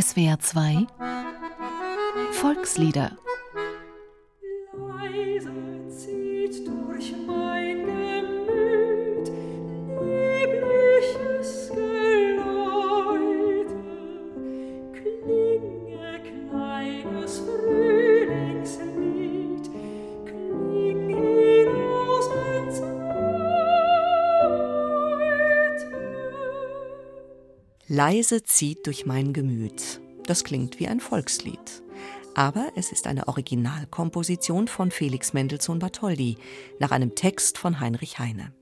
SWR 2 Volkslieder Leise zieht durch mein Gemüt. Das klingt wie ein Volkslied. Aber es ist eine Originalkomposition von Felix Mendelssohn Bartholdy nach einem Text von Heinrich Heine.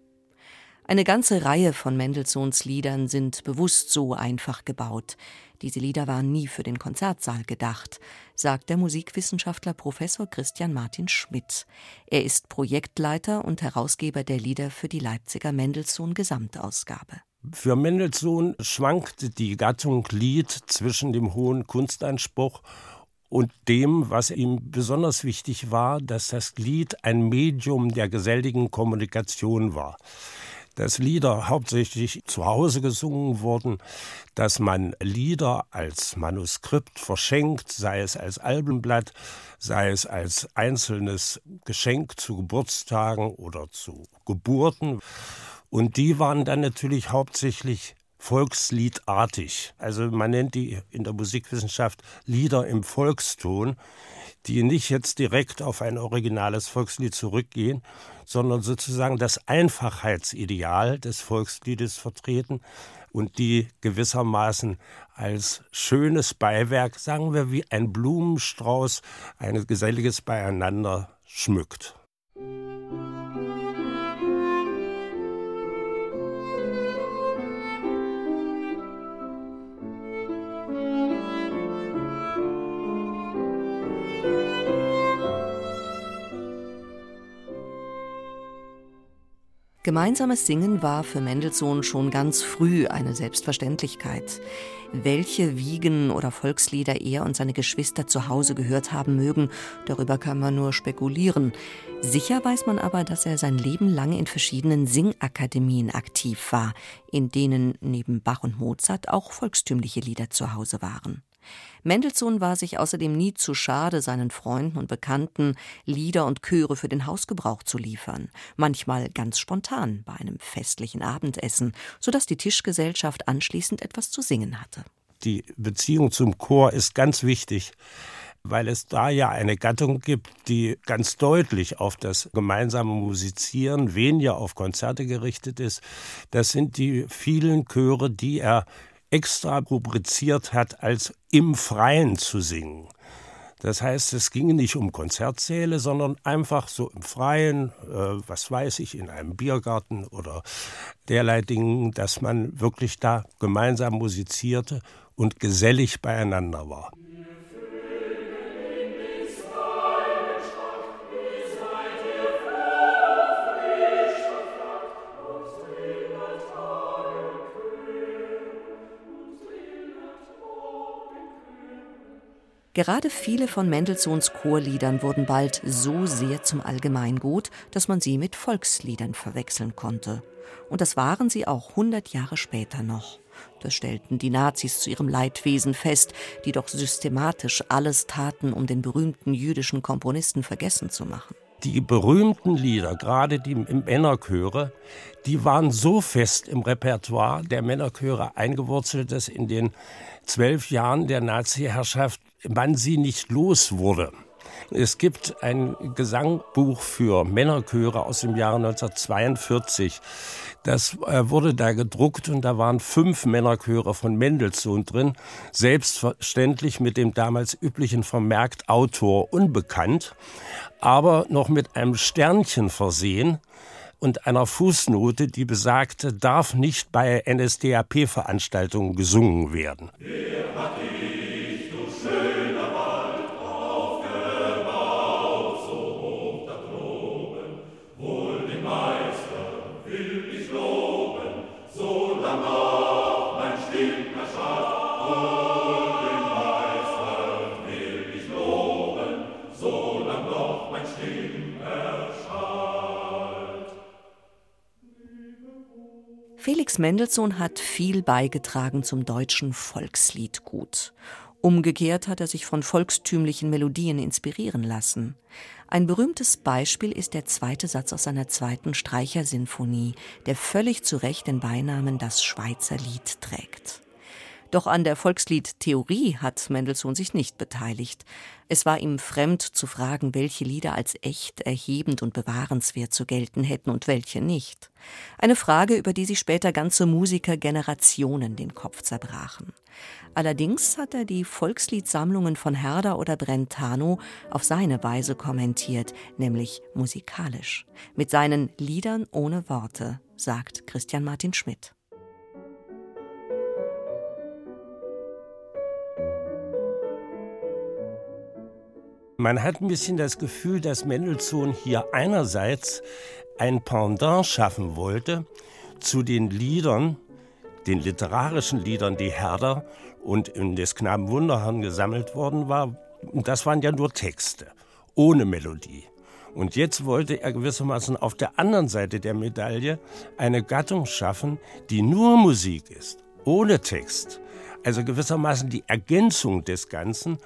Eine ganze Reihe von Mendelssohns Liedern sind bewusst so einfach gebaut. Diese Lieder waren nie für den Konzertsaal gedacht, sagt der Musikwissenschaftler Professor Christian Martin Schmidt. Er ist Projektleiter und Herausgeber der Lieder für die Leipziger Mendelssohn Gesamtausgabe. Für Mendelssohn schwankte die Gattung Lied zwischen dem hohen Kunstanspruch und dem, was ihm besonders wichtig war, dass das Lied ein Medium der geselligen Kommunikation war. Dass Lieder hauptsächlich zu Hause gesungen wurden, dass man Lieder als Manuskript verschenkt, sei es als Albenblatt, sei es als einzelnes Geschenk zu Geburtstagen oder zu Geburten. Und die waren dann natürlich hauptsächlich volksliedartig. Also man nennt die in der Musikwissenschaft Lieder im Volkston, die nicht jetzt direkt auf ein originales Volkslied zurückgehen, sondern sozusagen das Einfachheitsideal des Volksliedes vertreten und die gewissermaßen als schönes Beiwerk, sagen wir wie ein Blumenstrauß, ein geselliges Beieinander schmückt. Gemeinsames Singen war für Mendelssohn schon ganz früh eine Selbstverständlichkeit. Welche Wiegen oder Volkslieder er und seine Geschwister zu Hause gehört haben mögen, darüber kann man nur spekulieren. Sicher weiß man aber, dass er sein Leben lang in verschiedenen Singakademien aktiv war, in denen neben Bach und Mozart auch volkstümliche Lieder zu Hause waren. Mendelssohn war sich außerdem nie zu schade, seinen Freunden und Bekannten Lieder und Chöre für den Hausgebrauch zu liefern, manchmal ganz spontan bei einem festlichen Abendessen, so dass die Tischgesellschaft anschließend etwas zu singen hatte. Die Beziehung zum Chor ist ganz wichtig weil es da ja eine Gattung gibt, die ganz deutlich auf das gemeinsame Musizieren, weniger auf Konzerte gerichtet ist. Das sind die vielen Chöre, die er extra rubriziert hat, als im Freien zu singen. Das heißt, es ging nicht um Konzertsäle, sondern einfach so im Freien, äh, was weiß ich, in einem Biergarten oder derlei Dingen, dass man wirklich da gemeinsam musizierte und gesellig beieinander war. Gerade viele von Mendelssohns Chorliedern wurden bald so sehr zum Allgemeingut, dass man sie mit Volksliedern verwechseln konnte. Und das waren sie auch 100 Jahre später noch. Das stellten die Nazis zu ihrem Leidwesen fest, die doch systematisch alles taten, um den berühmten jüdischen Komponisten vergessen zu machen. Die berühmten Lieder, gerade die Männerchöre, die waren so fest im Repertoire der Männerchöre eingewurzelt, dass in den zwölf Jahren der Nazi-Herrschaft man sie nicht los wurde. Es gibt ein Gesangbuch für Männerchöre aus dem Jahre 1942. Das äh, wurde da gedruckt und da waren fünf Männerchöre von Mendelssohn drin. Selbstverständlich mit dem damals üblichen Vermerkt Autor unbekannt, aber noch mit einem Sternchen versehen und einer Fußnote, die besagte, darf nicht bei NSDAP-Veranstaltungen gesungen werden. Felix Mendelssohn hat viel beigetragen zum deutschen Volksliedgut. Umgekehrt hat er sich von volkstümlichen Melodien inspirieren lassen. Ein berühmtes Beispiel ist der zweite Satz aus seiner zweiten Streichersinfonie, der völlig zu Recht den Beinamen das Schweizer Lied trägt. Doch an der Volksliedtheorie hat Mendelssohn sich nicht beteiligt. Es war ihm fremd zu fragen, welche Lieder als echt, erhebend und bewahrenswert zu gelten hätten und welche nicht. Eine Frage, über die sich später ganze Musikergenerationen den Kopf zerbrachen. Allerdings hat er die Volksliedsammlungen von Herder oder Brentano auf seine Weise kommentiert, nämlich musikalisch, mit seinen Liedern ohne Worte, sagt Christian Martin Schmidt. Man hat ein bisschen das Gefühl, dass Mendelssohn hier einerseits ein Pendant schaffen wollte zu den Liedern, den literarischen Liedern, die Herder und in des Knaben Wunderhorn gesammelt worden war. Das waren ja nur Texte, ohne Melodie. Und jetzt wollte er gewissermaßen auf der anderen Seite der Medaille eine Gattung schaffen, die nur Musik ist, ohne Text. Also gewissermaßen die Ergänzung des Ganzen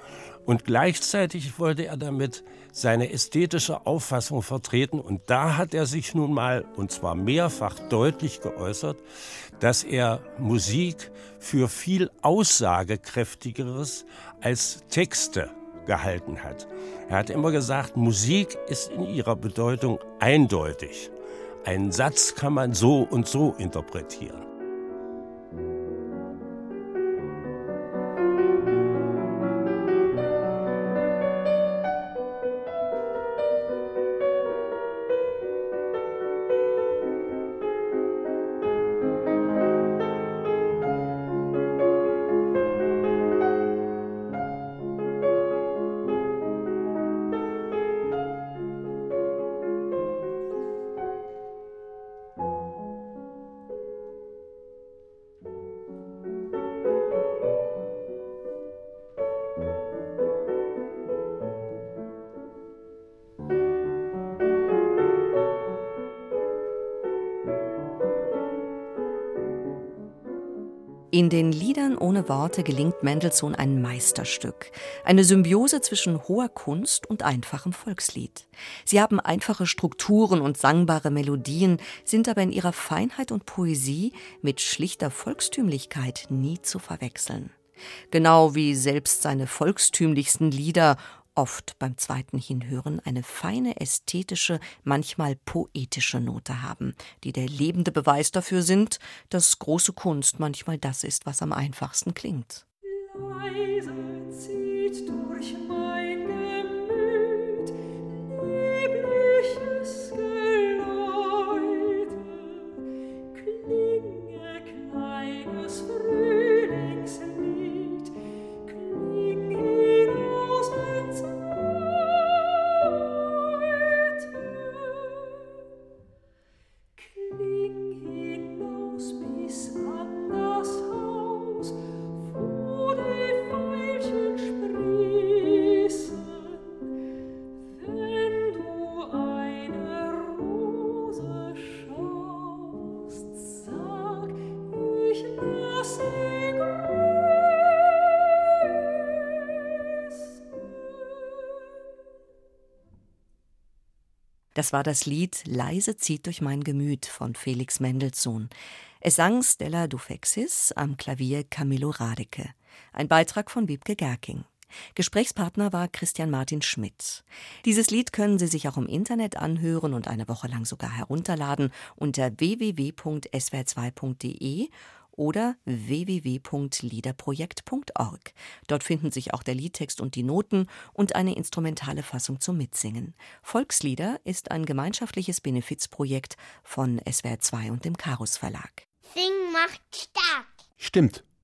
und gleichzeitig wollte er damit seine ästhetische Auffassung vertreten. Und da hat er sich nun mal, und zwar mehrfach deutlich geäußert, dass er Musik für viel aussagekräftigeres als Texte gehalten hat. Er hat immer gesagt, Musik ist in ihrer Bedeutung eindeutig. Einen Satz kann man so und so interpretieren. In den Liedern ohne Worte gelingt Mendelssohn ein Meisterstück, eine Symbiose zwischen hoher Kunst und einfachem Volkslied. Sie haben einfache Strukturen und sangbare Melodien, sind aber in ihrer Feinheit und Poesie mit schlichter Volkstümlichkeit nie zu verwechseln. Genau wie selbst seine volkstümlichsten Lieder oft beim zweiten Hinhören eine feine ästhetische, manchmal poetische Note haben, die der lebende Beweis dafür sind, dass große Kunst manchmal das ist, was am einfachsten klingt. Leise zieht durch mein Gemüt liebliches Geläute, Das war das Lied Leise zieht durch mein Gemüt von Felix Mendelssohn. Es sang Stella Dufexis, am Klavier Camillo Radeke. Ein Beitrag von Wiebke Gerking. Gesprächspartner war Christian Martin Schmidt. Dieses Lied können Sie sich auch im Internet anhören und eine Woche lang sogar herunterladen unter www.swr2.de oder www.liederprojekt.org. Dort finden sich auch der Liedtext und die Noten und eine instrumentale Fassung zum Mitsingen. Volkslieder ist ein gemeinschaftliches Benefizprojekt von SWR2 und dem Karus Verlag. Sing macht stark. Stimmt.